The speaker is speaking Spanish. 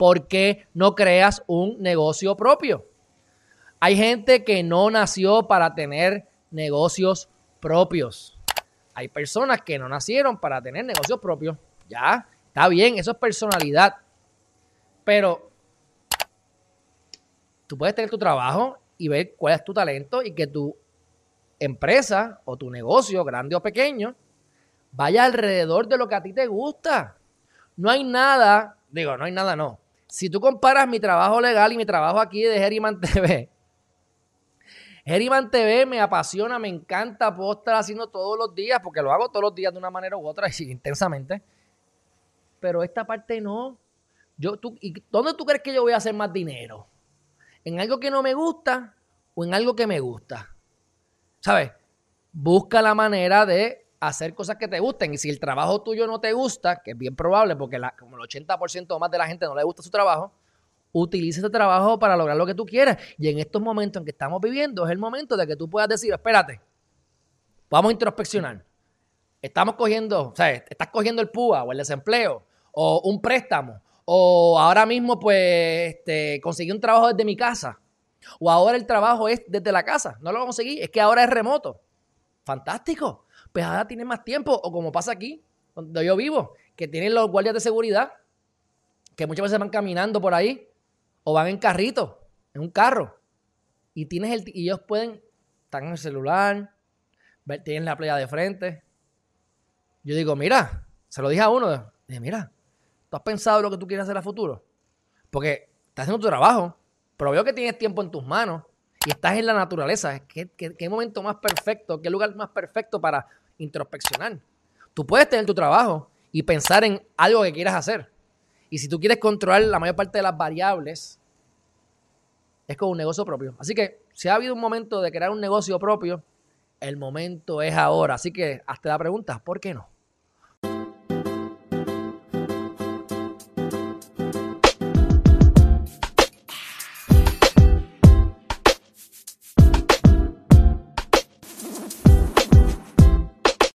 ¿por qué no creas un negocio propio? Hay gente que no nació para tener negocios propios. Hay personas que no nacieron para tener negocios propios. Ya, está bien, eso es personalidad. Pero tú puedes tener tu trabajo y ver cuál es tu talento y que tu empresa o tu negocio, grande o pequeño, vaya alrededor de lo que a ti te gusta. No hay nada, digo, no hay nada, no. Si tú comparas mi trabajo legal y mi trabajo aquí de Geriman TV, Geriman TV me apasiona, me encanta, puedo haciendo todos los días, porque lo hago todos los días de una manera u otra, intensamente. Pero esta parte no. Yo, tú, ¿y ¿Dónde tú crees que yo voy a hacer más dinero? ¿En algo que no me gusta o en algo que me gusta? ¿Sabes? Busca la manera de hacer cosas que te gusten. Y si el trabajo tuyo no te gusta, que es bien probable porque la, como el 80% o más de la gente no le gusta su trabajo, utiliza ese trabajo para lograr lo que tú quieras. Y en estos momentos en que estamos viviendo es el momento de que tú puedas decir, espérate, vamos a introspeccionar. Estamos cogiendo, o sea, estás cogiendo el PUA o el desempleo o un préstamo o ahora mismo pues este, conseguí un trabajo desde mi casa o ahora el trabajo es desde la casa. No lo conseguí, es que ahora es remoto. Fantástico pues ahora tienen más tiempo. O como pasa aquí, donde yo vivo, que tienen los guardias de seguridad, que muchas veces van caminando por ahí, o van en carrito, en un carro. Y tienes el y ellos pueden, están en el celular, tienen la playa de frente. Yo digo, mira, se lo dije a uno, dije, mira, ¿tú has pensado lo que tú quieres hacer a futuro? Porque estás haciendo tu trabajo, pero veo que tienes tiempo en tus manos y estás en la naturaleza. ¿Qué, momento más perfecto, qué lugar más perfecto para introspeccionar. Tú puedes tener tu trabajo y pensar en algo que quieras hacer. Y si tú quieres controlar la mayor parte de las variables, es como un negocio propio. Así que si ha habido un momento de crear un negocio propio, el momento es ahora. Así que hazte la pregunta, ¿por qué no?